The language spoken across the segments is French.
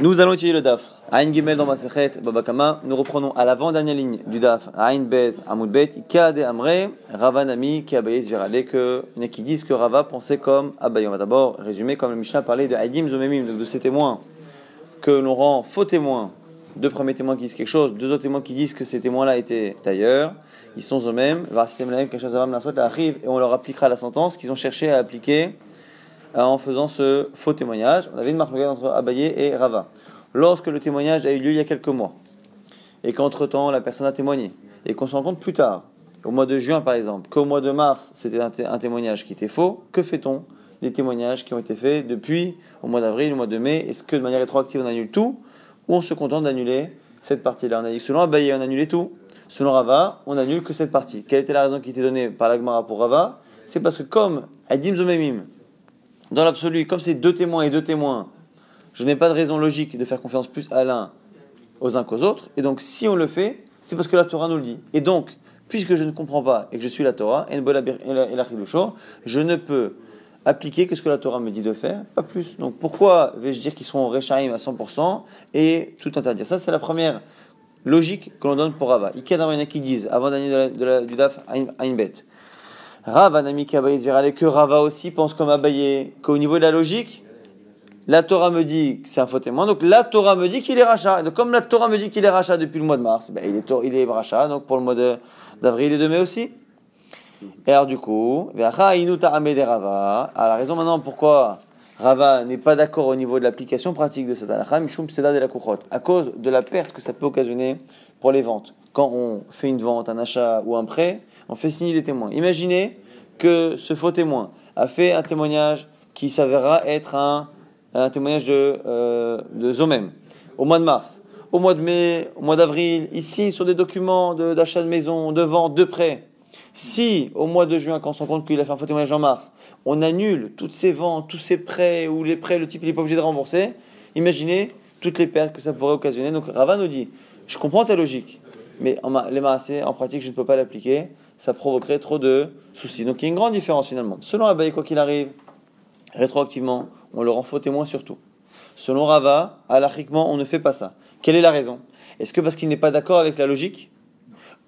Nous allons étudier le DAF. Aïn Gimel dans Babakama. Nous reprenons à l'avant-dernière ligne du DAF. Aïn Bet Amoud Bet. Zvirale. Que, qui disent que Rava pensait comme Abaye. On va d'abord résumer comme le Mishnah parlait de Aïdim Zomemim, de ces témoins que l'on rend faux témoins. Deux premiers témoins qui disent quelque chose, deux autres témoins qui disent que ces témoins-là étaient ailleurs. Ils sont eux-mêmes. Et on leur appliquera la sentence qu'ils ont cherché à appliquer en faisant ce faux témoignage. On avait une marque entre Abaye et Rava. Lorsque le témoignage a eu lieu il y a quelques mois, et qu'entre-temps la personne a témoigné, et qu'on se rend compte plus tard, au mois de juin par exemple, qu'au mois de mars c'était un, témoignage qui était faux, que fait-on des témoignages qui ont été faits depuis au mois d'avril, au mois de mai? Est-ce que de manière rétroactive on annule tout, ou on se contente d'annuler cette partie-là? On a dit que selon Abaye on annulait tout, selon Rava on annule que cette partie. Quelle était la raison qui était donnée par l'Agmara pour Rava? C'est parce que comme Adim Zomemim, dans l'absolu, comme c'est deux témoins et deux témoins, je n'ai pas de raison logique de faire confiance plus à l'un aux uns qu'aux autres. Et donc, si on le fait, c'est parce que la Torah nous le dit. Et donc, puisque je ne comprends pas et que je suis la Torah, et je ne peux appliquer que ce que la Torah me dit de faire, pas plus. Donc, pourquoi vais-je dire qu'ils seront Rechaim à 100% et tout interdire? Ça, c'est la première logique que l'on donne pour Rava. Il y en a qui disent, avant d'année du DAF, Ainbet. Rav, un ami que Rava aussi pense comme Abaye, qu'au niveau de la logique, la Torah me dit que c'est un faux témoin, donc la Torah me dit qu'il est rachat. Donc comme la Torah me dit qu'il est rachat depuis le mois de mars, ben il, est, il est rachat, donc pour le mois d'avril et de mai aussi. Et alors du coup, Rava, à la raison maintenant pourquoi Rava n'est pas d'accord au niveau de l'application pratique de cette à cause de la perte que ça peut occasionner pour les ventes. Quand on fait une vente, un achat ou un prêt, on fait signer des témoins. Imaginez que ce faux témoin a fait un témoignage qui s'avérera être un, témoignage de, euh, Zomem au mois de mars, au mois de mai, au mois d'avril, ici sur des documents d'achat de, maison, de vente, de prêt. Si au mois de juin, quand on se rend compte qu'il a fait un faux témoignage en mars, on annule toutes ces ventes, tous ces prêts ou les prêts, le type n'est pas obligé de rembourser, imaginez toutes les pertes que ça pourrait occasionner. Donc Rava nous dit, je comprends ta logique, mais en, les en pratique, je ne peux pas l'appliquer ça provoquerait trop de soucis. Donc il y a une grande différence finalement. Selon Abaye, quoi qu'il arrive, rétroactivement, on le rend faux témoin surtout. Selon Rava, alachiquement, on ne fait pas ça. Quelle est la raison? Est-ce que parce qu'il n'est pas d'accord avec la logique?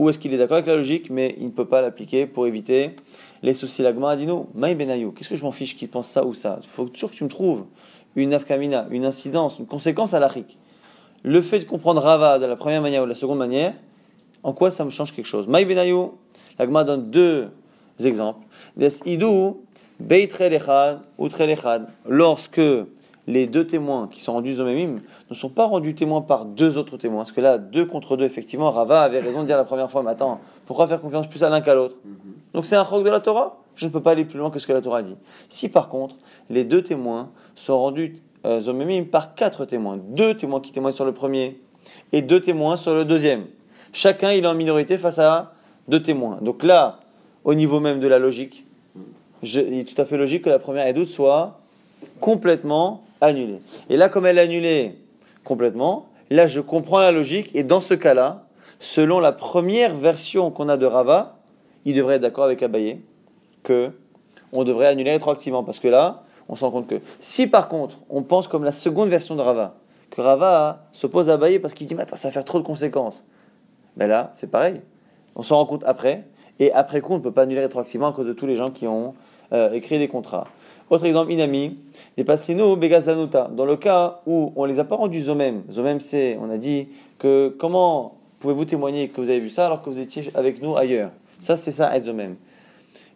Ou est-ce qu'il est d'accord avec la logique, mais il ne peut pas l'appliquer pour éviter les soucis L'agma a dit nous, Maï Benayou, qu'est-ce que je m'en fiche qu'il pense ça ou ça? Il faut toujours que tu me trouves une afkamina, une incidence, une conséquence à l'achik. Le fait de comprendre Rava de la première manière ou de la seconde manière, en quoi ça me change quelque chose? Maï Benayou, L'Agma donne deux exemples. Lorsque les deux témoins qui sont rendus zomemim ne sont pas rendus témoins par deux autres témoins. Parce que là, deux contre deux, effectivement, Rava avait raison de dire la première fois, mais attends, pourquoi faire confiance plus à l'un qu'à l'autre? Mhm. Donc c'est un roc de la Torah? Je ne peux pas aller plus loin que ce que la Torah dit. Si par contre, les deux témoins sont rendus euh, zomemim par quatre témoins, deux témoins qui témoignent sur le premier et deux témoins sur le deuxième, chacun il est en minorité face à deux témoins. Donc là, au niveau même de la logique, il est tout à fait logique que la première et doute soit complètement annulée. Et là, comme elle est annulée complètement, là, je comprends la logique. Et dans ce cas-là, selon la première version qu'on a de Rava, il devrait être d'accord avec Abaye que on devrait annuler rétroactivement. Parce que là, on se rend compte que si par contre, on pense comme la seconde version de Rava, que Rava s'oppose à Abaye parce qu'il dit, mais attends, ça va faire trop de conséquences. Mais là, c'est pareil. On s'en rend compte après. Et après coup, on ne peut pas annuler rétroactivement à cause de tous les gens qui ont euh, écrit des contrats. Autre exemple, Inami, des passino Begazanuta. Dans le cas où on les a pas rendus Zomem, Zomem c'est, on a dit que comment pouvez-vous témoigner que vous avez vu ça alors que vous étiez avec nous ailleurs? Ça, c'est ça, être Zomem.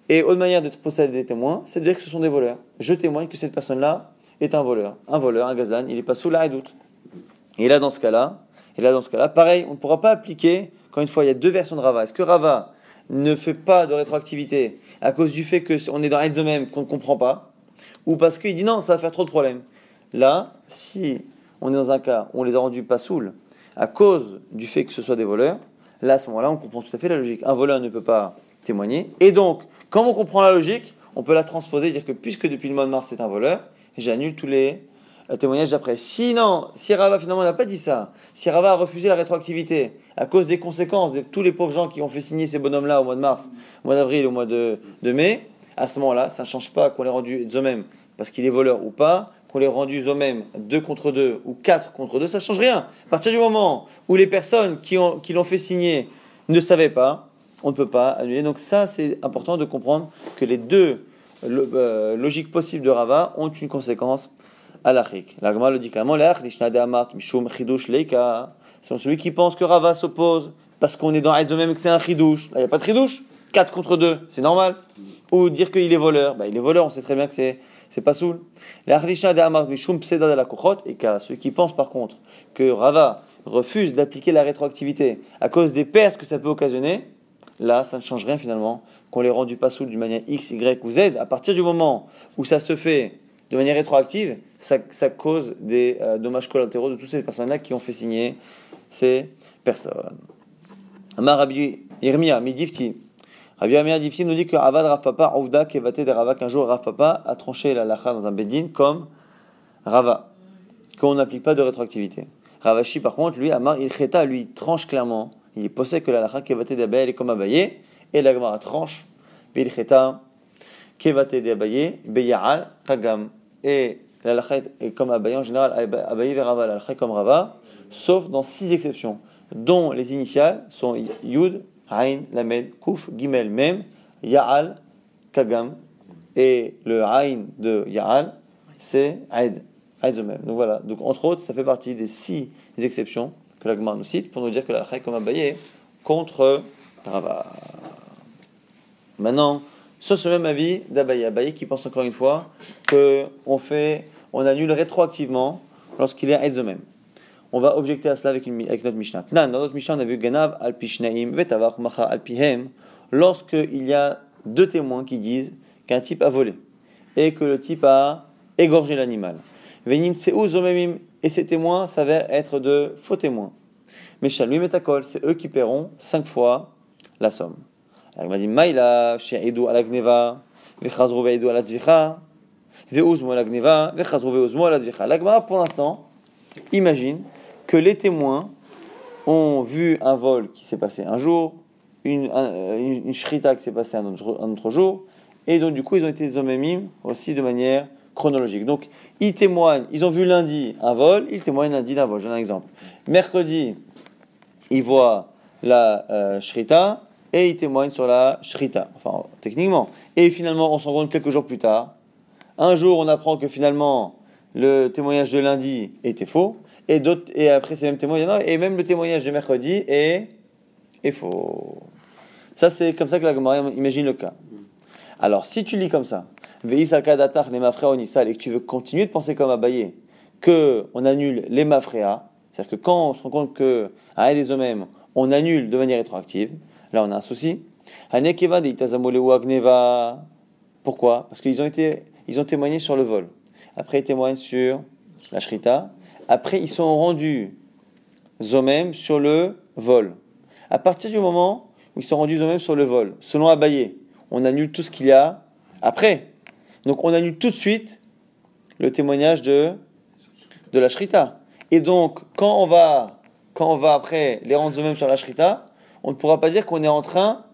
Et autre manière d'être possédé des témoins, c'est de dire que ce sont des voleurs. Je témoigne que cette personne-là est un voleur. Un voleur, un gazan, il n'est pas sous la doute. Et là, dans ce cas-là, et là, dans ce cas-là, pareil, on ne pourra pas appliquer encore une fois, il y a deux versions de Rava. Est-ce que Rava ne fait pas de rétroactivité à cause du fait qu'on est dans un même qu'on ne comprend pas? Ou parce qu'il dit non, ça va faire trop de problèmes? Là, si on est dans un cas où on les a rendus pas saouls à cause du fait que ce soit des voleurs, là, à ce moment-là, on comprend tout à fait la logique. Un voleur ne peut pas témoigner. Et donc, quand on comprend la logique, on peut la transposer et dire que puisque depuis le mois de mars c'est un voleur, j'annule tous les témoignage d'après. Sinon, si Rava finalement n'a pas dit ça, si Rava a refusé la rétroactivité à cause des conséquences de tous les pauvres gens qui ont fait signer ces bonhommes-là au mois de mars, au mois d'avril, au mois de, mai, à ce moment-là, ça ne change pas qu'on les rendu eux-mêmes parce qu'il est voleur ou pas, qu'on les rendu eux-mêmes deux contre deux ou quatre contre deux, ça ne change rien. À partir du moment où les personnes qui, ont, l'ont fait signer ne savaient pas, on ne peut pas annuler. Donc ça, c'est important de comprendre que les deux euh, logiques possibles de Rava ont une conséquence à le dit clairement. Celui qui pense que Rava s'oppose parce qu'on est dans même et que c'est un chidouche. Là, il n'y a pas de chidouche. 4 contre 2, c'est normal. Ou dire qu'il est voleur. Bah, il est voleur, on sait très bien que c'est c'est pas soul. Et ceux qui pensent par contre que Rava refuse d'appliquer la rétroactivité à cause des pertes que ça peut occasionner, là, ça ne change rien finalement. Qu'on les rendu pas soul d'une manière X, Y ou Z, à partir du moment où ça se fait de manière rétroactive, ça, cause des euh, dommages collatéraux de toutes ces personnes-là qui ont fait signer ces personnes. Amar Rabbi Irmia, Midifti. Rabbi Irmia Difti nous dit que Avad Rav Papa, Ouvda, Kevate de Rava, qu'un jour Rav Papa a tranché la lacha dans un bedin comme Rava, qu'on n'applique pas de rétroactivité. Ravashi, par contre, lui, Amar, il cheta, lui, tranche clairement. Il possède que la lacha Kevate de elle est comme Abaye, et la Gemara tranche, Kevate de Abaye, Beya'al, Kagam. Et la lacha est comme Abaye en général, Abaye vers Rava, la lacha comme Rava, sauf dans six exceptions dont les initiales sont Yud, Ain, Lamed, Kuf, Gimel, Mem, Ya'al, Kagam. Et le Ain de Ya'al, c'est Aid. Aid même. Donc voilà. Donc entre autres, ça fait partie des six exceptions que la Gemara nous cite pour nous dire que la comme Abaye contre Rava. Maintenant, sur ce même avis d'Abaye, Abaye qui pense encore une fois que on fait, on annule rétroactivement lorsqu'il est Aid même. On va objecter à cela avec, une, avec notre Mishnah. Dans notre Mishnah, on a vu Ganav al Pishnaim, Vetavach Macha al Pihem, lorsqu'il y a deux témoins qui disent qu'un type a volé et que le type a égorgé l'animal. Venim Zomemim, et ces témoins s'avèrent être de faux témoins. Mais Shalmi Metakol, c'est eux qui paieront cinq fois la somme. Alors il m'a dit Maïla, She'edu al Agneva, Vechazru Ve'edu al Advicha, Ve'uzmu al Agneva, Vechazru Ve'uzmu al Advicha. L'Agma, pour l'instant, imagine que les témoins ont vu un vol qui s'est passé un jour, une, une, qui s'est passée un autre, jour, et donc du coup ils ont été zomemim aussi de manière chronologique. Donc ils témoignent, ils ont vu lundi un vol, ils témoignent lundi d'un vol. J'ai un exemple. Mercredi, ils voient la euh, et ils témoignent sur la shrita, enfin techniquement. Et finalement, on s'en rend compte quelques jours plus tard. Un jour, on apprend que finalement le témoignage de lundi était faux et d'autres et après ces mêmes témoignages et même le témoignage de mercredi est est faux. Ça c'est comme ça que la Gemara imagine le cas. Alors si tu lis comme ça, et que tu veux continuer de penser comme Abaye, que on annule les mafréas, c'est-à-dire que quand on se rend compte que à des mêmes on annule de manière rétroactive, là on a un souci. Pourquoi? Parce qu'ils ont été ils ont témoigné sur le vol. Après ils témoignent sur la shrita, après, ils sont rendus eux-mêmes sur le vol. À partir du moment où ils sont rendus eux-mêmes sur le vol, selon Abaye, on annule tout ce qu'il y a après. Donc on annule tout de suite le témoignage de, de la Shrita. Et donc, quand on va, quand on va après les rendre eux-mêmes sur la Shrita, on ne pourra pas dire qu'on est en train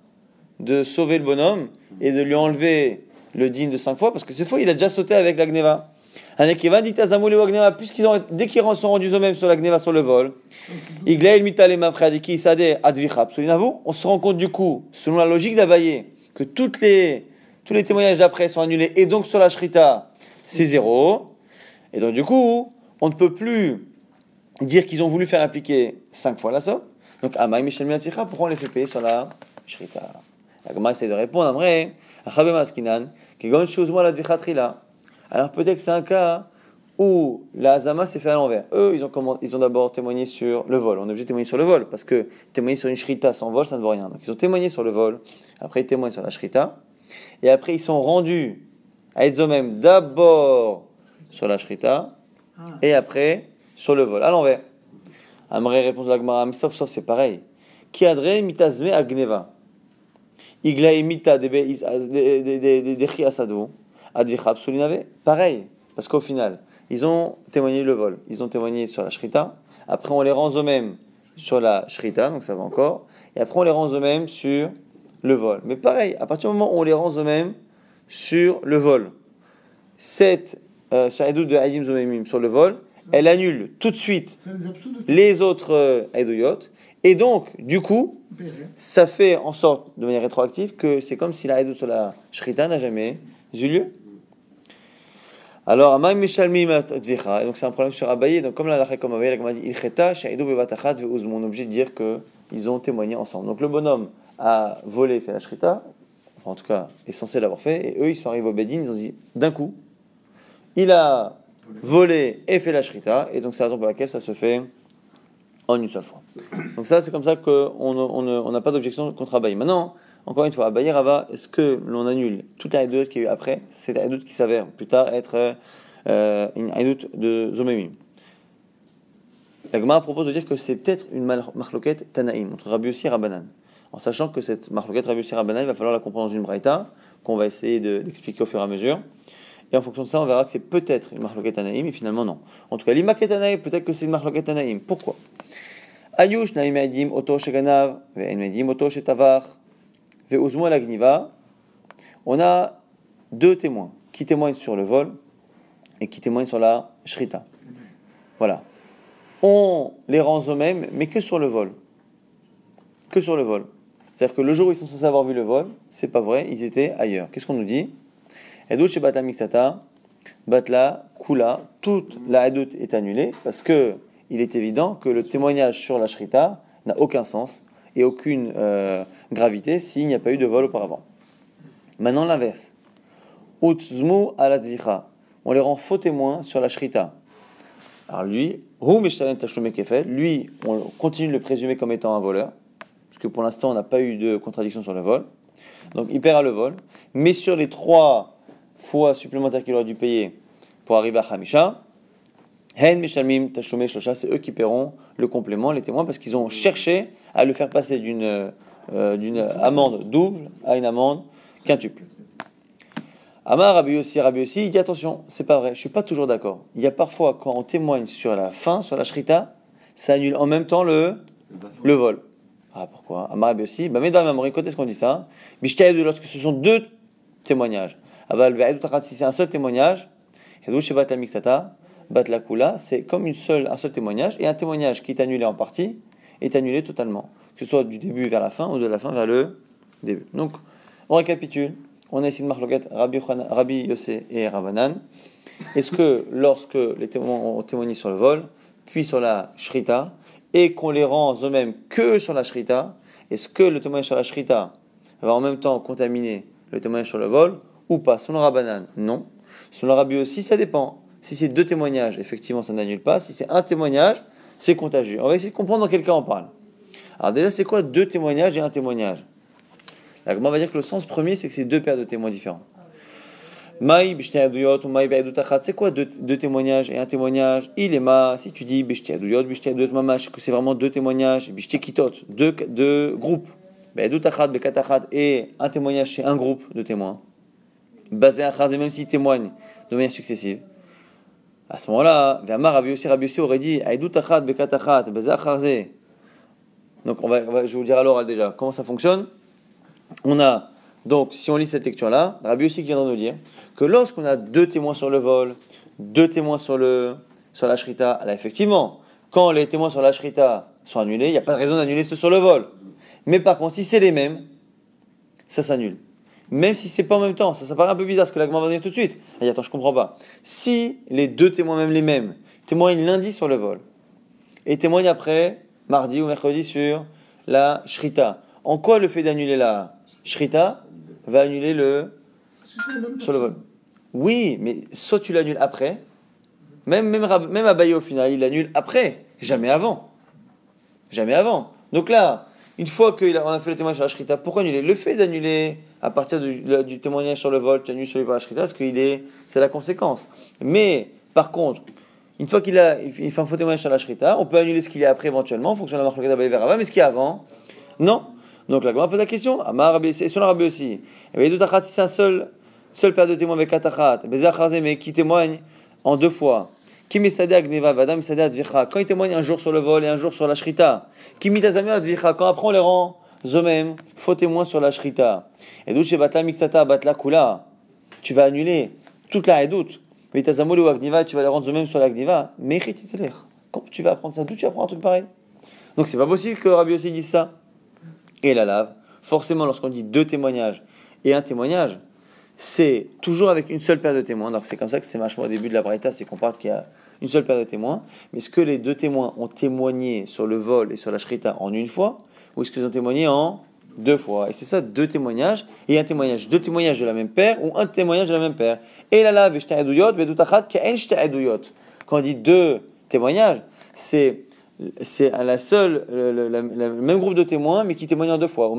de sauver le bonhomme et de lui enlever le digne de cinq fois, parce que c'est faux, il a déjà sauté avec la Gneva puisqu'ils ont, dès qu'ils sont rendus eux-mêmes sur la gneva, sur le vol, on se rend compte du coup, selon la logique d'Abaye, que toutes les, tous les témoignages d'après sont annulés, et donc sur la shrita, c'est zéro. Et donc du coup, on ne peut plus dire qu'ils ont voulu faire appliquer cinq fois la somme. Donc, Amaï Michel pourquoi on les fait payer sur la shrita La Gama essaie de répondre, vrai, Maskinan, la alors peut-être que c'est un cas où la Hazama s'est fait à l'envers. Eux, ils ont, ils ont d'abord témoigné sur le vol. On est obligé de témoigner sur le vol, parce que témoigner sur une shrita sans vol, ça ne vaut rien. Donc ils ont témoigné sur le vol, après ils témoignent sur la shrita, et après ils sont rendus à eux-mêmes d'abord sur la shrita, et après sur le vol, à l'envers. Amré répond à la sauf, sauf, c'est pareil. Qui adre mitazme agneva. Igla imita de asado. Advichab pareil, parce qu'au final, ils ont témoigné le vol, ils ont témoigné sur la shrita, après on les rend eux-mêmes sur la shrita, donc ça va encore, et après on les rend eux-mêmes sur le vol. Mais pareil, à partir du moment où on les rend eux-mêmes sur le vol, cette euh, de Haïdim Zomemim sur le vol, elle annule tout de suite les autres euh, Edouyot. Et donc, du coup, ça fait en sorte, de manière rétroactive, que c'est comme si la Edout sur la Shrita n'a jamais eu lieu. Alors, Amay Mishalmi Matvicha, donc c'est un problème sur Abaye. Donc, comme la comme Abaye, la dit Ilcheta, Shaïdou Bevatachat, Ve'uz, mon objet de dire qu'ils ont témoigné ensemble. Donc, le bonhomme a volé, fait la Shrita, enfin, en tout cas, est censé l'avoir fait, et eux, ils sont arrivés au Bedin, ils ont dit d'un coup, il a volé et fait la Shrita, et donc c'est la raison pour laquelle ça se fait en une seule fois. Donc, ça, c'est comme ça qu'on on, ne- on n'a pas d'objection contre Abaye. Maintenant, encore une fois, Abaye Rava, est-ce que l'on annule toute la Hadout qu'il y a eu après C'est la Hadout qui s'avère plus tard être euh, une Hadout de Zomemim. La Gemara propose de dire que c'est peut-être une marloquette Tanaïm entre Rabbi Yossi et Rabbanan. En sachant que cette marloquette Rabbi Yossi et Rabbanan, il va falloir la comprendre dans une braïta, qu'on va essayer de- d'expliquer au fur et à mesure. Et en fonction de ça, on verra que c'est peut-être une marloquette Tanaïm, et finalement non. En tout cas, l'imaket Tanaïm, peut-être que c'est une marloquette Tanaïm. Pourquoi? Ayush naïm edim oto sheganav, ve'en edim oto shetavar, ve'uzmu al agniva. On a deux témoins qui témoignent sur le vol et qui témoignent sur la shrita. Voilà. On les rend eux-mêmes, mais que sur le vol. Que sur le vol. C'est-à-dire que le jour où ils sont censés avoir vu le vol, c'est pas vrai, ils étaient ailleurs. Qu'est-ce qu'on nous dit? Chez Batla Mixata, Batla, Kula, toute la Edut est annulée parce que il est évident que le témoignage sur la Shrita n'a aucun sens et aucune euh, gravité s'il n'y a pas eu de vol auparavant. Maintenant l'inverse. Utzmu aladvicha. On les rend faux témoins sur la Shrita. Alors lui, lui, on continue de le présumer comme étant un voleur, parce que pour l'instant, on n'a pas eu de contradiction sur le vol. Donc il paiera le vol, mais sur les trois fois supplémentaires qu'il aurait dû payer pour arriver à Hamisha, Hen Mishalmim Tashlume Shlosha, c'est eux qui paieront le complément, les témoins, parce qu'ils ont cherché à le faire passer d'une euh, amende double à une amende quintuple. Amar Rabbi aussi, Rabbi aussi, il dit attention, c'est pas vrai, je suis pas toujours d'accord. Il y a parfois, quand on témoigne sur la fin, sur la shrita, ça annule en même temps le, le vol. Ah, pourquoi? Amar Rabbi aussi, bah, mesdames, Amori, quand est-ce qu'on dit ça? Bishtaïd, lorsque ce sont deux témoignages. Ve'edut Achat, si c'est un seul témoignage, Hedou Shebat la Bat la Kula, c'est comme une seule, un seul témoignage, et un témoignage qui est annulé en partie est annulé totalement. Que ce soit du début vers la fin ou de la fin vers le début. Donc, on récapitule. On a ici une marloquette Rabbi, Rabbi Yossé et Ravanan. Est-ce que lorsque les témoins ont témoigné sur le vol, puis sur la shrita, et qu'on les rend eux-mêmes que sur la shrita, est-ce que le témoignage sur la shrita va en même temps contaminer le témoignage sur le vol ou pas? Selon Rabbanan, non. Selon Rabbi aussi, ça dépend. Si c'est deux témoignages, effectivement, ça n'annule pas. Si c'est un témoignage, c'est contagieux. On va essayer de comprendre dans quel cas on parle. Alors déjà, c'est quoi deux témoignages et un témoignage? La Gemara va dire que le sens premier, c'est que c'est deux paires de témoins différents. Maï ou maï c'est quoi deux, témoignages et un témoignage? Il est ma, si tu dis mamash, que c'est vraiment deux témoignages, deux, deux groupes, be'edut achat, be'kat achat, et un témoignage chez un groupe de témoins, basé achat, et même s'ils témoignent de manière successive, à ce moment-là, Rabbi Yossi, Rabbi Yossi aurait dit, donc on va, on va- je vais vous dire à l'oral déjà comment ça fonctionne. On a donc, si on lit cette lecture-là, Rabbi aussi qui viendra nous dire que lorsqu'on a deux témoins sur le vol, deux témoins sur, le, sur la shrita, là, effectivement, quand les témoins sur la shrita sont annulés, il n'y a pas de raison d'annuler ceux sur le vol. Mais par contre, si c'est les mêmes, ça s'annule. Même si c'est pas en même temps, ça, ça paraît un peu bizarre ce que la va dire tout de suite. Dit, attends, je comprends pas. Si les deux témoins, même les mêmes, témoignent lundi sur le vol et témoignent après, mardi ou mercredi, sur la shrita, en quoi le fait d'annuler la shrita va annuler le sur le vol? Oui, mais soit tu l'annules après, même, même, même Abaye au final, il l'annule après, jamais avant. Jamais avant. Donc là, une fois qu'on a fait le témoignage sur la Shrita, pourquoi annuler? Le fait d'annuler à partir du, témoignage sur le vol, tu annules celui par la Shrita, parce qu'il est, c'est la conséquence. Mais, par contre, une fois qu'il a, il fait un faux témoignage sur la Shrita, on peut annuler ce qu'il y a après éventuellement, en fonction de la marque Rava, mais ce qu'il y a avant, non. Donc la Gemara pose la question, Amar et sur Rabbi aussi. Et bien, Achat, si c'est un seul, seul père de témoins avec Katachat, mais qui témoigne en deux fois. Qui. Quand il témoigne un jour sur le vol et un jour sur la shrita. Qui. Quand après on les rend eux-mêmes faux témoins sur la shrita. Chez batla mixata batla kula. Tu vas annuler toute la redoute. Mais Tazamol ou Agniva, tu vas les rendre eux-mêmes sur l'Agniva. Mais Comment tu vas apprendre ça? D'où tu vas apprendre un truc pareil? Donc c'est pas possible que Rabbi aussi dise ça. Et la lave, forcément, lorsqu'on dit deux témoignages et un témoignage, c'est toujours avec une seule paire de témoins. Donc c'est comme ça que c'est vachement au début de la Braïta, c'est qu'on parle qu'il y a une seule paire de témoins. Mais est-ce que les deux témoins ont témoigné sur le vol et sur la shrita en une fois Ou est-ce qu'ils ont témoigné en deux fois Et c'est ça, deux témoignages. Et un témoignage, deux témoignages de la même paire ou un témoignage de la même paire. Et là, là, quand on dit deux témoignages, c'est c'est la seule, le, même groupe de témoins, mais qui témoignent en deux fois. Au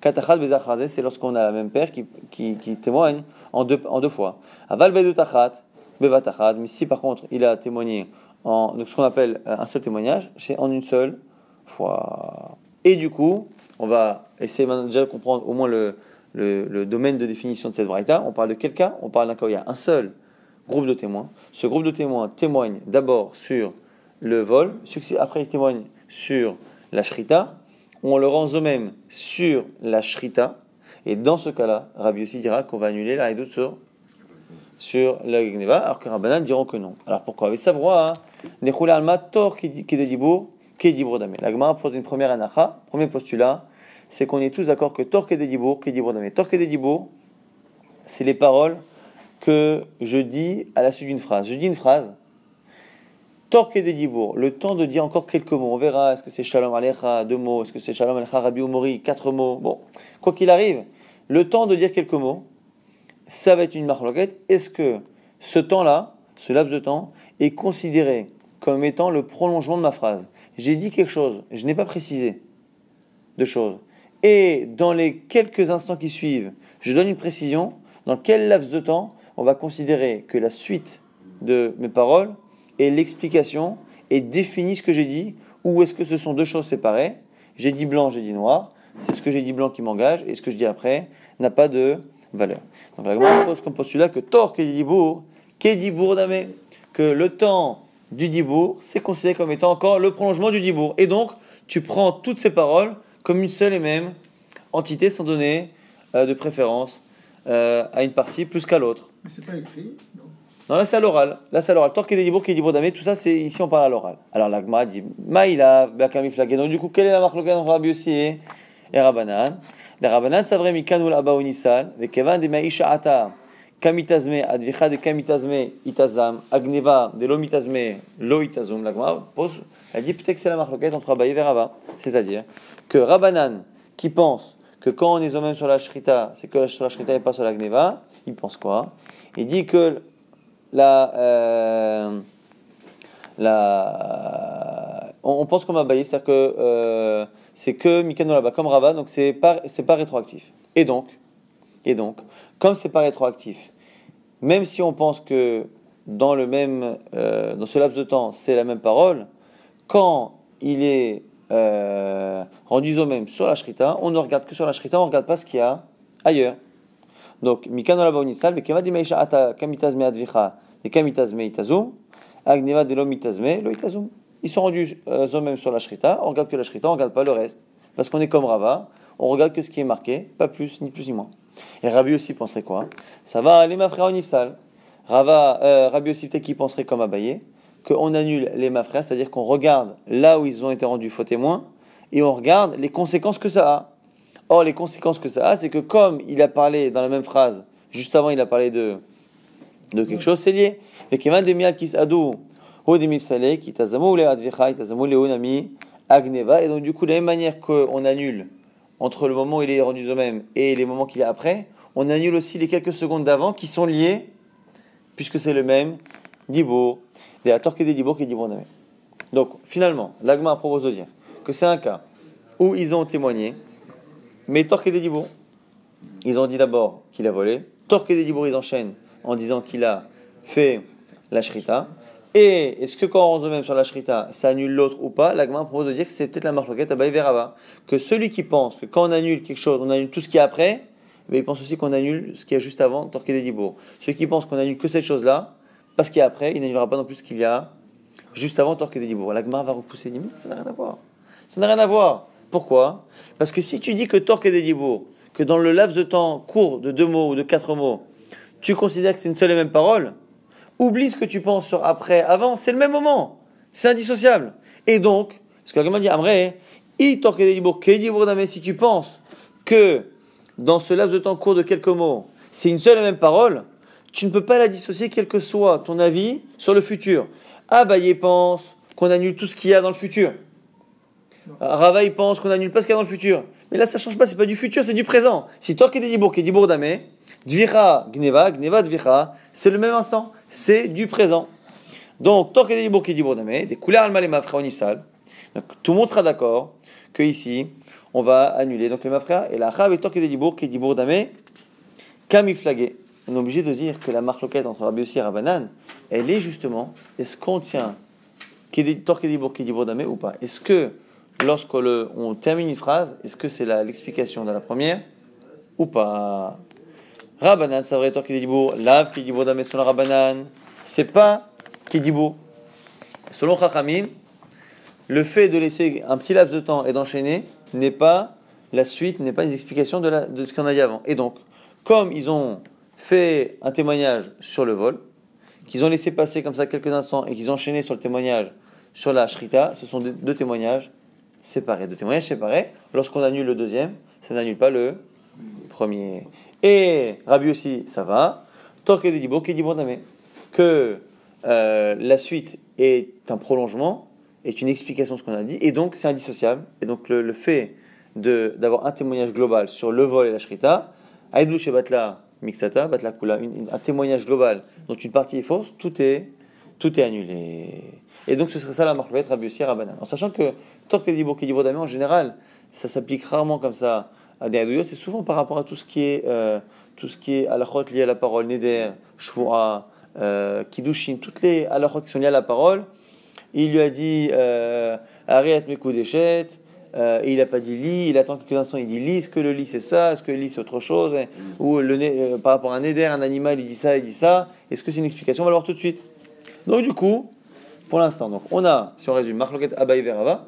Katachad c'est lorsqu'on a la même paire qui, qui, témoigne en deux, en deux fois. Aval Bedutachat, Bevatachad, mais si par contre il a témoigné en ce qu'on appelle un seul témoignage, c'est en une seule fois. Et du coup, on va essayer maintenant déjà de comprendre au moins le, domaine de définition de cette braïta. On parle de quel cas On parle d'un cas où il y a un seul groupe de témoins. Ce groupe de témoins témoigne d'abord sur le vol, après il témoigne sur la shrita, on le rend eux-mêmes sur la shrita, et dans ce cas-là, Rabbi aussi dira qu'on va annuler la doute sur, sur la gneva, alors que Rabbanan diront que non. Alors pourquoi? Avec savoir, Nechule alma tor qui dit dibour damé. La Gemara pose une première anacha, premier postulat, c'est qu'on est tous d'accord que tor qui dibour, qui dibour damé. Tor qui dibour, c'est les paroles que je dis à la suite d'une phrase. Je dis une phrase, Torque des Dibour, le temps de dire encore quelques mots. On verra, est-ce que c'est Shalom Alecha, deux mots, est-ce que c'est Shalom Alecha Rabbi Omori, quatre mots? Bon, quoi qu'il arrive, le temps de dire quelques mots, ça va être une marloquette. Est-ce que ce temps-là, ce laps de temps, est considéré comme étant le prolongement de ma phrase? J'ai dit quelque chose, je n'ai pas précisé de choses. Et dans les quelques instants qui suivent, je donne une précision. Dans quel laps de temps on va considérer que la suite de mes paroles et l'explication et définit ce que j'ai dit, ou est-ce que ce sont deux choses séparées? J'ai dit blanc, j'ai dit noir, c'est ce que j'ai dit blanc qui m'engage, et ce que je dis après n'a pas de valeur. Donc la pose comme postulat que Tor Kedibour, Kedibour Damé, que le temps du Dibour, c'est considéré comme étant encore le prolongement du Dibour. Et donc, tu prends toutes ces paroles comme une seule et même entité sans donner euh, de préférence euh, à une partie plus qu'à l'autre. Mais c'est pas écrit, non non, là c'est à l'oral. Là c'est à l'oral. Torque des dibour, qui dit damé, tout ça, c'est ici on parle à l'oral. Alors l'agma dit Maïla, Bakamiflagen. Donc du coup, quelle est la marque de Rabbi aussi et Rabanan Les Rabanan savraient Mikanul Abaonisal, Vekevan de Maïsha Ata, Kamitazme, Advicha de Kamitazme, Itazam, Agneva de Lomitazme, Lo Itazum. L'agma pose, elle dit peut-être que c'est la marque entre Abaye et Rava. C'est-à-dire que Rabanan, qui pense que quand on est au même sur la Shrita, c'est que sur la Shrita et pas sur la Gneva, il pense quoi? Il dit que la, euh, la, on, pense qu'on va bailler, c'est-à-dire que euh, c'est que Mikano là-bas, comme Rava, donc c'est pas, pas rétroactif. Et donc, et donc, comme c'est pas rétroactif, même si on pense que dans le même, euh, dans ce laps de temps, c'est la même parole, quand il est rendu au même sur la shrita, on ne regarde que sur la shrita, on ne regarde pas ce qu'il y a ailleurs. Donc, Mikano la Baunisal, mais Kema Dimeisha Ata Kamitaz Meadvicha, des Kamitazme Itazum, Agneva de l'Omitazme, lo Itazum. Ils sont rendus euh, eux-mêmes sur la Shrita, on regarde que la Shrita, on regarde pas le reste. Parce qu'on est comme Rava, on regarde que ce qui est marqué, pas plus, ni plus ni moins. Et Rabbi aussi penserait quoi? Ça va aller ma frère Onifsal. Euh, Rabbi aussi peut-être qu'il penserait comme Abaye, qu'on annule les mafrères, c'est-à-dire qu'on regarde là où ils ont été rendus faux témoins, et on regarde les conséquences que ça a. Or, les conséquences que ça a, c'est que comme il a parlé dans la même phrase, juste avant, il a parlé de, de quelque chose, c'est lié. Agneva. Et donc, du coup, de la même manière qu'on annule entre le moment où il est rendu au même et les moments qu'il y a après, on annule aussi les quelques secondes d'avant qui sont liées, puisque c'est le même dibour, et des dibour qui dibour Donc, finalement, l'agma propose de dire que c'est un cas où ils ont témoigné, mais Torque des Dibour, ils ont dit d'abord qu'il a volé. Torque des Dibour, ils enchaînent en disant qu'il a fait la shrita. Et est-ce que quand on se même sur la shrita, ça annule l'autre ou pas? L'agma propose de dire que c'est peut-être la marloquette à Verava. Que celui qui pense que quand on annule quelque chose, on annule tout ce qui est après, mais il pense aussi qu'on annule ce qui est juste avant, Torque des Dibour. Celui qui pense qu'on annule que cette chose-là, parce qu'il y a après, il n'annulera pas non plus ce qu'il y a juste avant Torque des Dibour. L'agma va repousser, dit, mais ça n'a rien à voir. Ça n'a rien à voir. Pourquoi? Parce que si tu dis que Torque des Dibour, que dans le laps de temps court de deux mots ou de quatre mots, tu considères que c'est une seule et même parole, oublie ce que tu penses sur après, avant, c'est le même moment. C'est indissociable. Et donc, ce que la dit, Amré, si tu penses que dans ce laps de temps court de quelques mots, c'est une seule et même parole, tu ne peux pas la dissocier quel que soit ton avis sur le futur. Abaye pense qu'on annule tout ce qu'il y a dans le futur. Ravaï pense qu'on annule pas ce qu'il y a dans le futur. Mais là, ça change pas, c'est pas du futur, c'est du présent. Si toi qui es Dibour Damé, Dvira, Gneva, Gneva, Dvira, c'est le même instant, c'est du présent. Donc, toi qui es Dibour, qui Dibour Damé, des couleurs Donc, tout le monde sera d'accord que ici, on va annuler donc les mafra et la Chav et toi qui es Dibour, qui Dibour Damé, camiflagué. On est obligé de dire que la marloquette entre Rabbi et Rabanan, elle est justement, est-ce qu'on tient Torque Dibour, qui Dibour Damé ou pas? Est-ce que lorsqu'on termine une phrase, est-ce que c'est l'explication de la première ou pas? Rabbanan, c'est vrai, toi qui dit lave qui dit damé sur Rabbanan, c'est pas qui dit Selon Chachamim, le fait de laisser un petit laps de temps et d'enchaîner n'est pas la suite, n'est pas une explication de, de ce qu'on a dit avant. Et donc, comme ils ont fait un témoignage sur le vol, qu'ils ont laissé passer comme ça quelques instants et qu'ils ont enchaîné sur le témoignage sur la shrita, ce sont deux témoignages séparés, deux témoignages séparés. Lorsqu'on annule le deuxième, ça n'annule pas le premier. Et Rabbi aussi, ça va. Torque Dibo, que euh, la suite est un prolongement, est une explication de ce qu'on a dit, et donc c'est indissociable. Et donc le, fait d'avoir un témoignage global sur le vol et la shrita, Aïdou Batla, Mixata, Batla Kula, un témoignage global dont une partie est fausse, tout est, tout est annulé. Et donc ce serait ça la marque Rabbi aussi Rabbanan. En sachant que Torque Dibo, dit en général, ça s'applique rarement comme ça à des c'est souvent par rapport à tout ce qui est, euh, tout ce qui est halachot lié à la parole, neder, shvua, euh, kiddushin, toutes les halachot qui sont liées à la parole. Il lui a dit euh, Ariat mekou déchet, euh, et il n'a pas dit lit, il attend quelques instants, il dit lit, est-ce que le lit c'est ça, est-ce que le lit c'est autre chose, mm. ou le, euh, par rapport à un neder, un animal, il dit ça, il dit ça, est-ce que c'est une explication On va le voir tout de suite. Donc du coup, pour l'instant, donc on a, si on résume, Marloket Abaye Verava,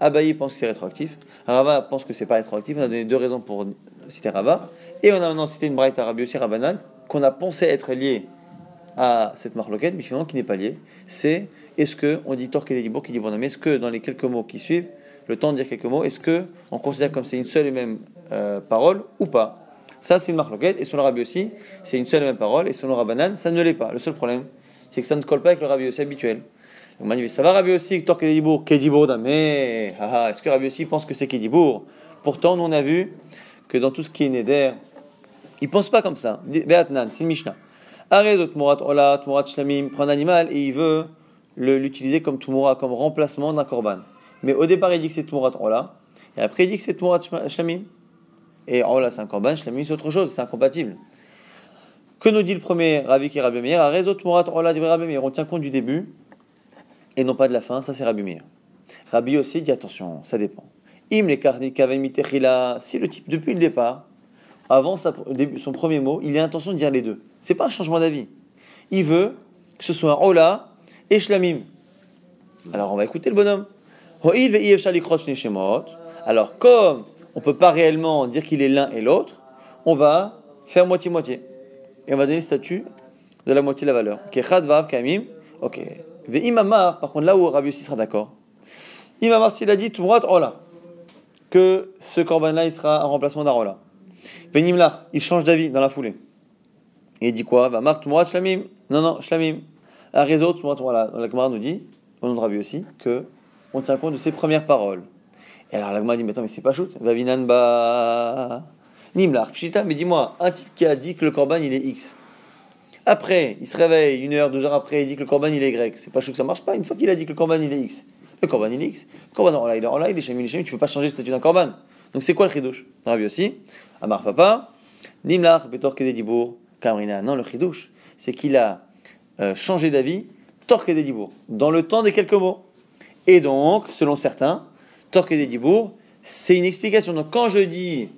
Abaye pense que c'est rétroactif. Rava pense que c'est pas rétroactif. On a donné deux raisons pour citer Rava. Et on a maintenant cité une braïta Arabi aussi, Rabanan, qu'on a pensé être lié à cette marloquette, mais finalement qui n'est pas lié. C'est est-ce que on dit torque des qui dit bon est-ce que dans les quelques mots qui suivent, le temps de dire quelques mots, est-ce que on considère comme c'est une seule et même euh, parole ou pas? Ça, c'est une marloquette. Et le Rabbi aussi, c'est une seule et même parole. Et sur le Rabbanan, ça ne l'est pas. Le seul problème, c'est que ça ne colle pas avec le Rabbi aussi habituel. Ça va Rabbi aussi, Tor Kedibour, Kedibour, mais est-ce que Rabbi aussi pense que c'est Kedibour Pourtant, nous on a vu que dans tout ce qui est Neder, il pense pas comme ça. Beatnan, c'est une Mishnah. Arrête Tmurat Ola, Tmurat Shlamim, prend un animal et il veut l'utiliser comme Tmura, comme remplacement d'un korban. Mais au départ, il dit que c'est Tmurat Ola, et après, il dit que c'est Tmurat Shlamim. Et Ola, c'est un korban, Shlamim, c'est autre chose, c'est incompatible. Que nous dit le premier Ravi qui est Rabbi Meir. On tient compte du début et non pas de la fin, ça c'est Rabbi Meir. Rabbi aussi dit attention, ça dépend. Im le si le type depuis le départ, avant son premier mot, il a l'intention de dire les deux. C'est pas un changement d'avis. Il veut que ce soit Ola et Shlamim. Alors on va écouter le bonhomme. Alors comme on peut pas réellement dire qu'il est l'un et l'autre, on va faire moitié-moitié. Et on va donner le statut de la moitié de la valeur. Ok. Imamar, par contre, là où Rabbi aussi sera d'accord, Imamar, s'il a dit Tumrat Ola, que ce corban-là, il sera un remplacement d'Arola. Venimlar, il change d'avis dans la foulée. Et il dit quoi? Va Mar Tumrat Shlamim. Non, non, Shlamim. Un réseau, Tumrat Ola. La Gemara nous dit, au nom de Rabbi aussi, que on tient compte de ses premières paroles. Et alors la Gemara dit, mais attends, mais c'est pas shoot. Va Vinanba. Nimlar, Pshita, mais dis-moi, un type qui a dit que le corban il est X. Après, il se réveille, une heure, deux heures après, il dit que le corban il est grec. C'est pas chaud que ça marche pas. Une fois qu'il a dit que le corban il est X, le corban il est X. Le corban en chez il est tu peux pas changer le statut d'un corban. Donc c'est quoi le chidouche Rabbi aussi, Amar Papa, Nimlach, Betor Kededibour, Kamrina. Non, le chidouche, c'est qu'il a euh, changé d'avis, Torque Dibour, dans le temps des quelques mots. Et donc, selon certains, Torque Dibour, c'est une explication. Donc quand je dis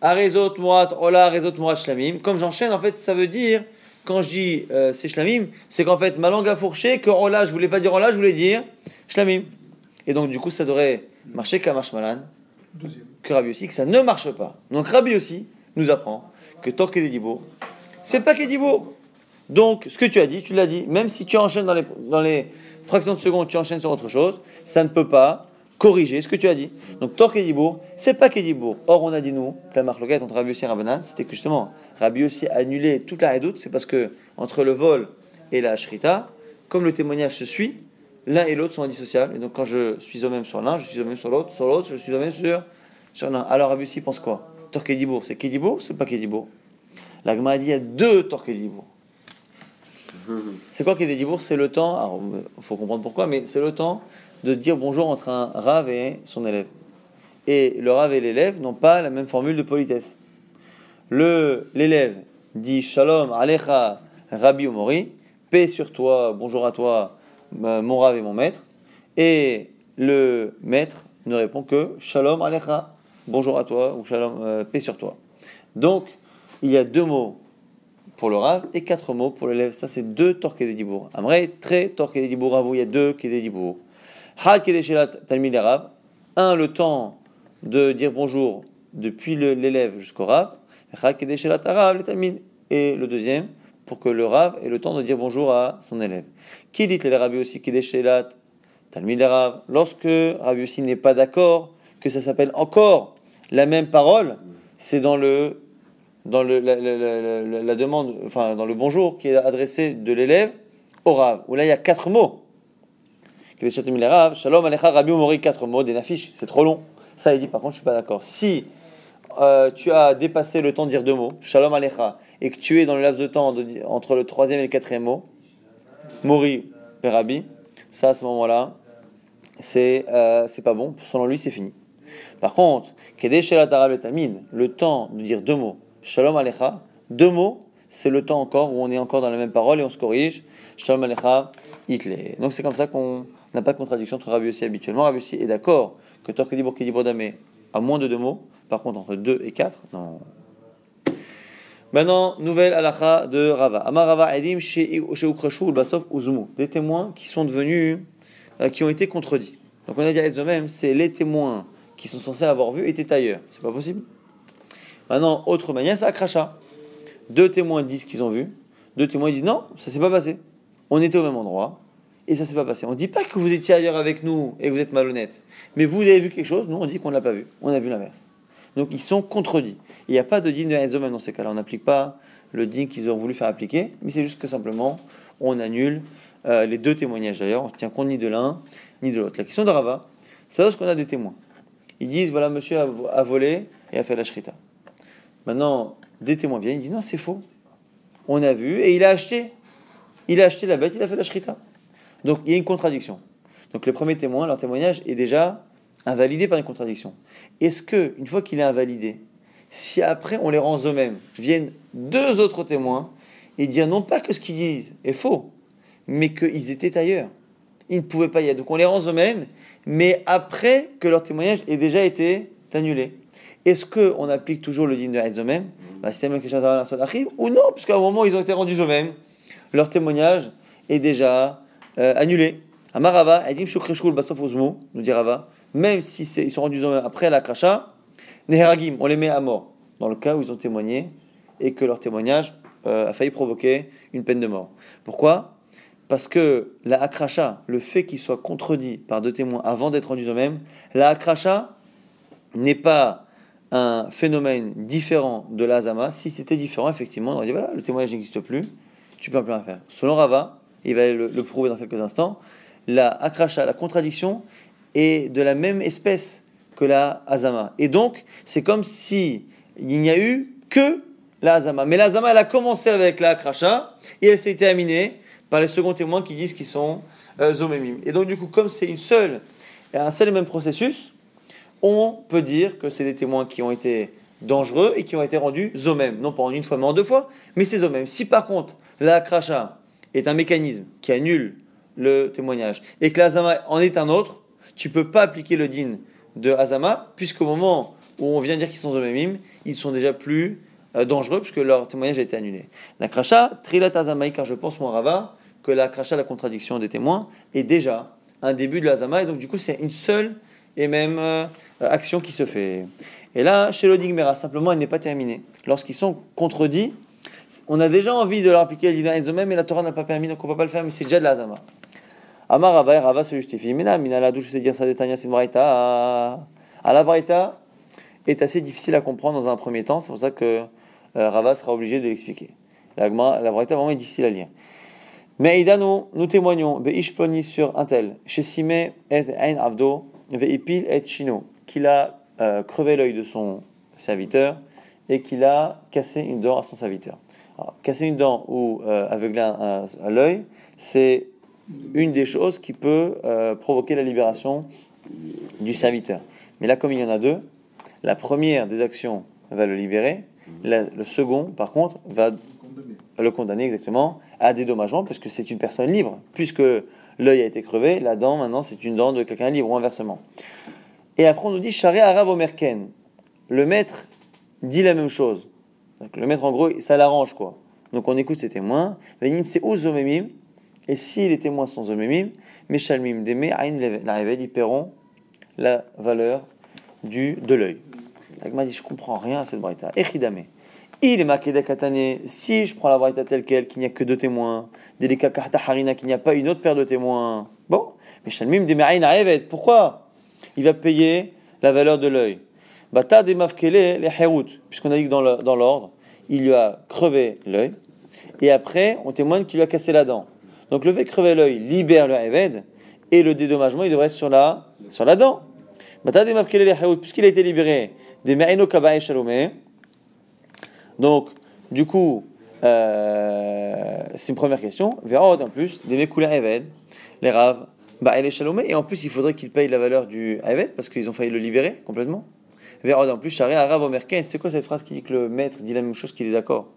Arezot Murat, Ola, Arezot Murat Shlamim, comme j'enchaîne, en fait, ça veut dire quand je dis euh, c'est shlamim, c'est qu'en fait ma langue a fourché que là, je voulais pas dire là, je voulais dire shlamim. Et donc du coup, ça devrait marcher marche malan. Que Rabbi aussi, que ça ne marche pas. Donc Rabbi aussi nous apprend que Tor Kedibo, c'est pas Kedibo. Donc, ce que tu as dit, tu l'as dit. Même si tu enchaînes dans les, dans les fractions de seconde, tu enchaînes sur autre chose, ça ne peut pas corriger ce que tu as dit. Donc, Tor Kedibour, c'est pas Kedibour. Or, on a dit, nous, que la marloquette entre Rabbi et Rabbanan, c'était que justement, Rabbi Yossi a annulé toute la redoute, c'est parce que entre le vol et la shrita, comme le témoignage se suit, l'un et l'autre sont indissociables. Et donc, quand je suis au même sur l'un, je suis au même sur l'autre, sur l'autre, je suis au même sur, sur l'un. Alors, Rabbi Yossi pense quoi? Tor Kedibour, c'est Kedibour, c'est pas Kedibour La Gemara dit, il y a deux Tor Kedibour. C'est quoi Kedibour C'est le temps, il faut comprendre pourquoi, mais c'est le temps de dire bonjour entre un rave et son élève. Et le rave et l'élève n'ont pas la même formule de politesse. L'élève dit Shalom Alecha Rabbi Omori, paix sur toi, bonjour à toi, mon rave et mon maître. Et le maître ne répond que Shalom Alecha, bonjour à toi, ou Shalom, euh, paix sur toi. Donc, il y a deux mots pour le rave et quatre mots pour l'élève. Ça, c'est deux torques des dibour. Amrei, très torques des dibour, il y a deux qui des dibour. Ha Talmid Arabe. Un, le temps de dire bonjour depuis l'élève jusqu'au Rav. Talmid. Et le deuxième, pour que le Rav ait le temps de dire bonjour à son élève. Qui dit le Rabbi aussi Kedeshelat Talmid Arabe Lorsque Rabbi aussi n'est pas d'accord que ça s'appelle encore la même parole, c'est dans le dans le, la, demande, enfin dans le bonjour qui est adressé de l'élève au Rav, où là il y a quatre mots. Shalom Alecha Rabbi Mori, quatre mots, des nafiches, c'est trop long. Ça, il dit par contre, je suis pas d'accord. Si euh, tu as dépassé le temps de dire deux mots, Shalom Alecha, et que tu es dans le laps de temps entre le troisième et le quatrième mot, Mori et Rabbi, ça à ce moment-là, c'est euh, c'est pas bon. Selon lui, c'est fini. Par contre, le temps de dire deux mots, Shalom Alecha, deux mots, c'est le temps encore où on est encore dans la même parole et on se corrige. Shalom Alecha, Hitler. Donc c'est comme ça qu'on n'a pas de contradiction entre Rabbi Yossi habituellement. Rabbi Yossi est d'accord que Torkedi Bourkedi Brodame a moins de deux mots. Par contre, entre deux et quatre, non. Maintenant, nouvelle halacha de Rava. Amar Rava Edim Basov Uzmu. Des témoins qui sont devenus, euh, qui ont été contredits. Donc on a dit à même, c'est les témoins qui sont censés avoir vu étaient ailleurs. C'est pas possible. Maintenant, autre manière, c'est Akracha. Deux témoins disent qu'ils ont vu. Deux témoins disent non, ça s'est pas passé. On était au même endroit et ça s'est pas passé. On ne dit pas que vous étiez ailleurs avec nous et vous êtes malhonnête. Mais vous avez vu quelque chose, nous on dit qu'on l'a pas vu. On a vu l'inverse. Donc ils sont contredits. Il n'y a pas de digne de même dans ces cas-là. On n'applique pas le digne qu'ils ont voulu faire appliquer, mais c'est juste que simplement on annule euh, les deux témoignages d'ailleurs. On ne tient compte ni de l'un ni de l'autre. La question de Rava, c'est lorsqu'on a des témoins. Ils disent voilà, monsieur a, volé et a fait la shrita. Maintenant, des témoins viennent, ils disent non, c'est faux. On a vu et il a acheté. Il a acheté la bête, il a fait la shrita. Donc il y a une contradiction. Donc les premiers témoins, leur témoignage est déjà invalidé par une contradiction. Est-ce que, une fois qu'il est invalidé, si après on les rend eux-mêmes, viennent deux autres témoins et dire non pas que ce qu'ils disent est faux, mais qu'ils étaient ailleurs. Ils ne pouvaient pas y être. Donc on les rend eux-mêmes, mais après que leur témoignage ait déjà été annulé. Est-ce qu'on applique toujours le digne de eux-mêmes? Bah, Ou non, puisqu'à un moment ils ont été rendus eux-mêmes, leur témoignage est déjà euh, annulé. Amarava, Edim Shukreshul Basof nous dit Rava, même si ils sont rendus après la Krasha, Neheragim, on les met à mort, dans le cas où ils ont témoigné et que leur témoignage euh, a failli provoquer une peine de mort. Pourquoi? Parce que la le fait qu'ils soient contredits par deux témoins avant d'être rendus eux-mêmes, la Akrasha n'est pas un phénomène différent de l'Azama. Si c'était différent, effectivement, on aurait dit voilà, le témoignage n'existe plus, tu peux plus rien faire. Selon Rava, il va le, prouver dans quelques instants, la akracha, la contradiction, est de la même espèce que la azama. Et donc, c'est comme si il n'y a eu que la azama. Mais la azama, elle a commencé avec la akracha et elle s'est terminée par les seconds témoins qui disent qu'ils sont euh. Et donc, du coup, comme c'est un seul et même processus, on peut dire que c'est des témoins qui ont été dangereux et qui ont été rendus zomem. Non pas en une fois, mais en deux fois, mais c'est zomem. Si par contre, la akracha est un mécanisme qui annule le témoignage et que l'azama en est un autre, tu peux pas appliquer le din de azama puisqu'au moment où on vient dire qu'ils sont zomemim, ils sont déjà plus euh, dangereux puisque leur témoignage a été annulé. La kracha, trilat azamaï, car je pense, mon rava, que la kracha, la contradiction des témoins, est déjà un début de l'azama et donc du coup c'est une seule et même euh, action qui se fait. Et là, chez l'odigmera, simplement, elle n'est pas terminée. Lorsqu'ils sont contredits, on a déjà envie de leur appliquer din même, mais la Torah n'a pas permis, donc on ne peut pas le faire, mais c'est déjà de l'azama. Amar Rava, Rava se justifie. Mina, mina la douche, c'est dire ça détaille, c'est une braïta. À la braïta est assez difficile à comprendre dans un premier temps, c'est pour ça que euh, Rava sera obligé de l'expliquer. La, la braïta vraiment est difficile à lire. Mais Idano, nous témoignons, Beishploni sur un tel, chez Sime et Ein Avdo, Veipil et Chino, qu'il a euh, crevé l'œil de son serviteur et qu'il a cassé une dent à son serviteur. casser une dent ou euh, aveugler un, l'œil, c'est une des choses qui peut euh, provoquer la libération du serviteur. Mais là, comme il y en a deux, la première des actions va le libérer, le second, par contre, va le condamner exactement à dédommagement parce que c'est une personne libre. Puisque l'œil a été crevé, la dent, maintenant, c'est une dent de quelqu'un libre ou inversement. Et après, on nous dit Charé Arabe Omerken. Le maître dit la même chose. le maître, en gros, ça l'arrange, quoi. Donc on écoute ses témoins. Venim, c'est. Et si les témoins sont Zomemim, Meshalmim, Deme, Ain, la ils paieront la valeur du, de l'œil. L'agma dit Je comprends rien à cette braïta. Echidame. Il est marqué katane. Si je prends la braïta telle qu'elle, qu'il n'y a que deux témoins, Delika Harina, qu'il n'y a pas une autre paire de témoins. Bon, Meshalmim, Deme, Ain, Pourquoi? Il va payer la valeur de l'œil. Bata des les héroutes, puisqu'on a dit que dans l'ordre, il lui a crevé l'œil, et après, on témoigne qu'il lui a cassé la dent. Donc le fait de crever l'œil libère le Eved, et le dédommagement, il devrait être sur la, sur la dent. Puisqu'il a été libéré des Me'eno Kaba Shalomé. Donc, du coup, euh, c'est une première question. Verra en plus, des Mekula Eved, les raves, bah, elle est Shalomé, et en plus, il faudrait qu'il paye la valeur du Havet, parce qu'ils ont failli le libérer complètement. En plus, Arav Omerken, c'est quoi cette phrase qui dit que le maître dit la même chose qu'il est d'accord?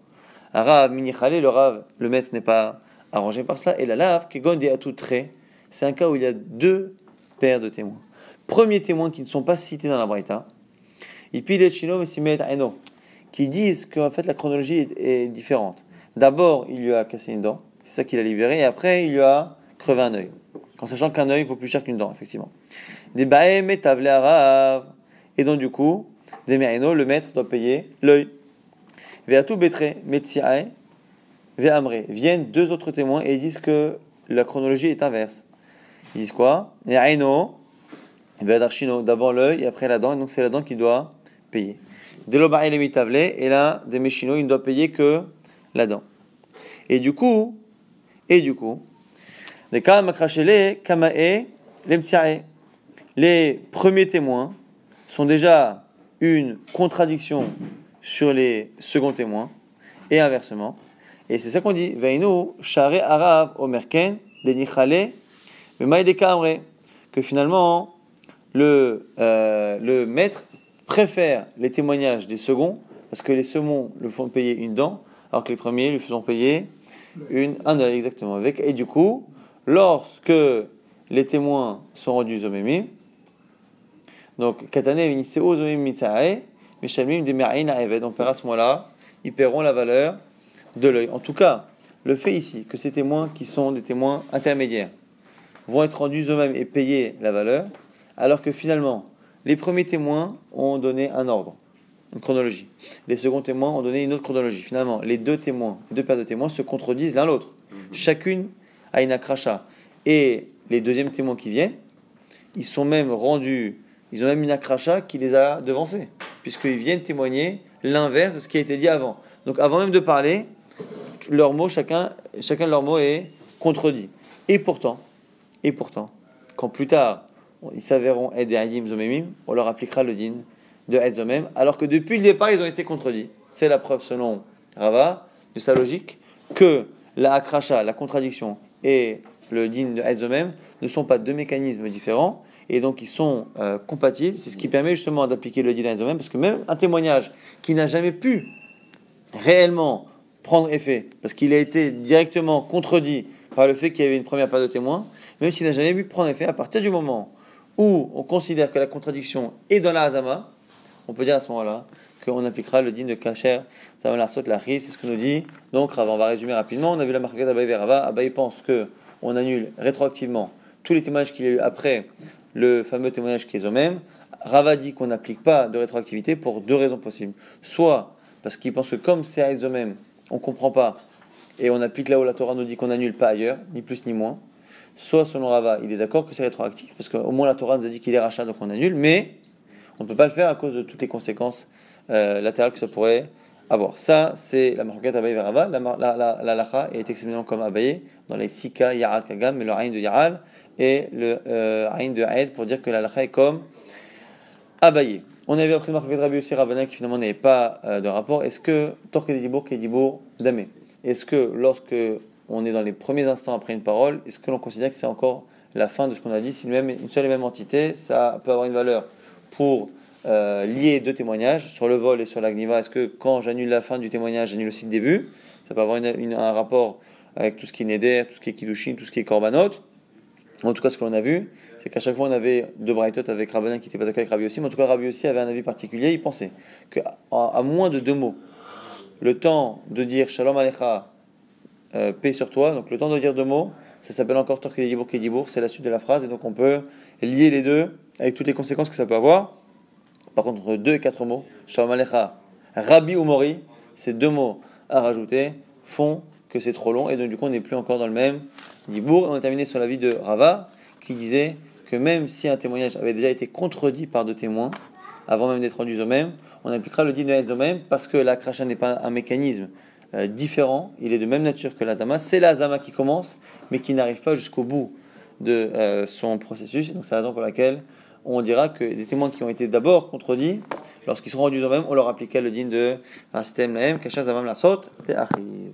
Arav Minichale, le Rav, le maître n'est pas arrangé par cela, et la lave, Kegon tout trait, c'est un cas où il y a deux paires de témoins. Premier témoin qui ne sont pas cités dans la Braïta, Ipilet Shino Eno, qui disent qu'en fait la chronologie est, différente. D'abord, il lui a cassé une dent, c'est ça qu'il a libéré, et après, il lui a crevé un œil en sachant qu'un œil vaut plus cher qu'une dent, effectivement. Des et Et donc, du coup, des le maître doit payer l'œil. Veatu betre, metsiae, ve'amre. Viennent deux autres témoins et ils disent que la chronologie est inverse. Ils disent quoi? Ne'aino, ve'adarshino. D'abord l'œil et après la dent. Et donc, c'est la dent qui doit payer. Delobae le mitavle. Et là, des il ne doit payer que la dent. Et du coup, et du coup, les premiers témoins sont déjà une contradiction sur les seconds témoins et inversement. Et c'est ça qu'on dit share arav omerken denichale que finalement le, euh, le maître préfère les témoignages des seconds parce que les seconds le font payer une dent alors que les premiers lui font payer une, un œil exactement. Avec et du coup lorsque les témoins sont rendus zomemim, donc katane viniseo zomim eved, on paiera à ce moment-là, ils paieront la valeur de l'œil. En tout cas, le fait ici que ces témoins qui sont des témoins intermédiaires vont être rendus eux-mêmes et payer la valeur, alors que finalement, les premiers témoins ont donné un ordre, une chronologie. Les seconds témoins ont donné une autre chronologie. Finalement, les deux témoins, deux paires de témoins se contredisent l'un l'autre. Mhm. Chacune à une akracha. Et les deuxièmes témoins qui viennent, ils sont même rendus, ils ont même une akracha qui les a devancés, puisqu'ils viennent témoigner l'inverse de ce qui a été dit avant. Donc avant même de parler, leur mot, chacun, chacun de leurs mots est contredit. Et pourtant, et pourtant, quand plus tard ils s'avéreront Ed Zomemim, on leur appliquera le din de Ed Zomem, alors que depuis le départ ils ont été contredits. C'est la preuve selon Rava, de sa logique, que la akracha, la contradiction, et le din de Hetzomem ne sont pas deux mécanismes différents et donc ils sont euh, compatibles. C'est ce qui permet justement d'appliquer le din Hetzomem parce que même un témoignage qui n'a jamais pu réellement prendre effet parce qu'il a été directement contredit par le fait qu'il y avait une première paire de témoins, même s'il n'a jamais pu prendre effet, à partir du moment où on considère que la contradiction est dans la Hazama, on peut dire à ce moment-là qu'on appliquera le din de Kacher, ça va la saute la rive, c'est ce que nous dit. Donc, on va résumer rapidement. On a vu la marque d'Abaye Verava. Abaye pense que on annule rétroactivement tous les témoignages qu'il y a eu après le fameux témoignage qui est au même. Rava dit qu'on n'applique pas de rétroactivité pour deux raisons possibles. Soit parce qu'il pense que comme c'est à même, on comprend pas, et on applique là où la Torah nous dit qu'on annule pas ailleurs, ni plus ni moins. Soit selon Rava, il est d'accord que c'est rétroactif, parce qu'au moins la Torah nous a dit qu'il est rachat, donc on annule, mais on ne peut pas le faire à cause de toutes les conséquences euh, latérales que ça pourrait avoir. Ça, c'est la marquette Abaye Verava. La, la, la, la lacha est exceptionnellement comme Abaye dans les Sika, Yaral, Kagam, mais le Aïn de Yaral et le euh, de Aïd pour dire que la lacha est comme Abaye. On avait appris marquette Rabbi aussi Rabbanan qui finalement n'avait pas euh, de rapport. Est-ce que Torque Dibour, Kedibour, Damé Est-ce que lorsque on est dans les premiers instants après une parole, est-ce que l'on considère que c'est encore la fin de ce qu'on a dit? Si une, même, une seule et même entité, ça peut avoir une valeur pour euh, lier deux témoignages, sur le vol et sur l'agniva. Est-ce que quand j'annule la fin du témoignage, j'annule aussi le début? Ça peut avoir un rapport avec tout ce qui est Neder, tout ce qui est Kiddushin, tout ce qui est Korbanot. En tout cas, ce que l'on a vu, c'est qu'à chaque fois, on avait deux Braithot avec Rabbanan qui n'était pas d'accord avec Rabbi aussi, mais en tout cas, Rabbi aussi avait un avis particulier. Il pensait qu'à moins de deux mots, le temps de dire Shalom Alecha, euh, paix sur toi, donc le temps de dire deux mots, ça s'appelle encore Torque Kedibour, c'est la suite de la phrase, et donc on peut lier les deux avec toutes les conséquences que ça peut avoir. Par contre, entre deux et quatre mots, Shalom Alecha, Rabbi ou Mori, ces deux mots à rajouter font que c'est trop long, et donc du coup, on n'est plus encore dans le même Dibour. On a terminé sur la vie de Rava, qui disait que même si un témoignage avait déjà été contredit par deux témoins, avant même d'être rendu eux-mêmes, on appliquera le din de eux-mêmes parce que la kracha n'est pas un mécanisme euh, différent, il est de même nature que l'azama. C'est l'azama qui commence, mais qui n'arrive pas jusqu'au bout de euh, son processus. Donc c'est la raison pour laquelle on dira que des témoins qui ont été d'abord contredits, lorsqu'ils seront rendus eux-mêmes, on leur appliquera le din de Rastem Lahem, Kasha Zamam la et Achiv.